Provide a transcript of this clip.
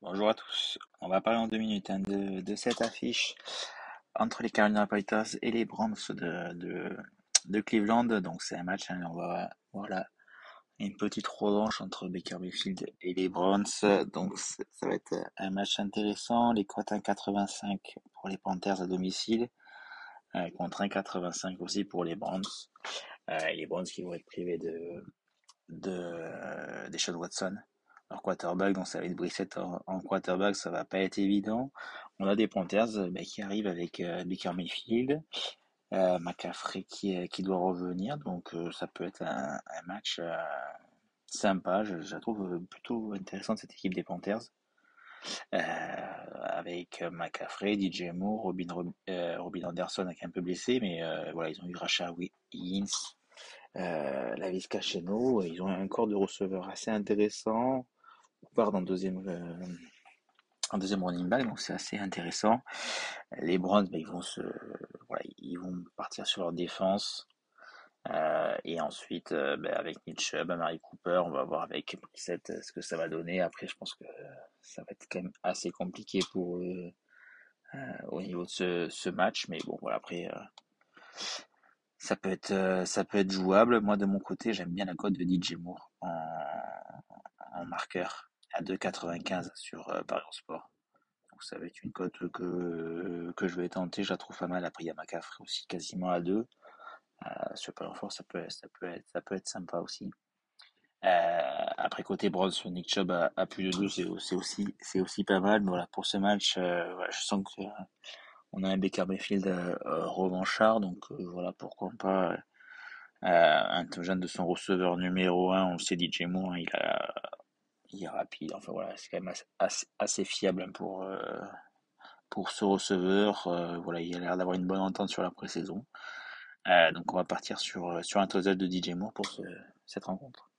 Bonjour à tous, on va parler en deux minutes hein, de, cette affiche entre les Carolina Panthers et les Browns de, Cleveland. Donc c'est un match, hein, on va voir la, une petite revanche entre Baker Mayfield et les Browns. Donc ça va être un match intéressant. Les cotes 1,85 pour les Panthers à domicile euh, contre 1,85 aussi pour les Browns. Euh, les Browns qui vont être privés de, de euh, des Watson leur quarterback, donc ça va être Brissett en, quarterback, ça va pas être évident. On a des Panthers bah, qui arrivent avec Baker Mayfield, euh, qui, qui doit revenir, donc euh, ça peut être un, un match sympa. Je, la trouve plutôt intéressante cette équipe des Panthers. avec McCaffrey, DJ Moore, Robin, Robin Anderson qui est un peu blessé, mais voilà, ils ont eu Rasha Higgins, euh, la Cacheno, ils ont un corps de receveur assez intéressant part en deuxième, euh, en deuxième running back, donc c'est assez intéressant. Les Browns, ben, ils vont se, voilà, ils vont partir sur leur défense. Euh, et ensuite, euh, ben, avec Chubb, Marie Cooper, on va voir avec Brissett ce que ça va donner. Après, je pense que ça va être quand même assez compliqué pour eux au niveau de ce, match. Mais bon, voilà, après, ça peut être, ça peut être jouable. Moi, de mon côté, j'aime bien la cote de DJ Moore en marqueur à 2,95 sur euh, Paris Sport. Donc ça va être une cote que, que je vais tenter, je la trouve pas mal. Après, il y a aussi quasiment à 2. Euh, sur Paris Sport, ça peut, ça, peut être, ça peut être sympa aussi. Euh, après, côté Bronze, Nick Chubb à, plus de 2, c'est aussi, aussi pas mal. Voilà, pour ce match, euh, je sens que on a un Baker Mayfield euh, revanchard, donc voilà, pourquoi pas un jeune de son receveur numéro 1, on le sait, DJ Moore, hein, il a il est rapide. Enfin voilà, c'est quand même assez, assez, fiable pour, euh, pour ce receveur. Euh, voilà, il a l'air d'avoir une bonne entente sur la pré-saison. Euh, donc on va partir sur, sur un total de DJ Moore pour ce, cette rencontre.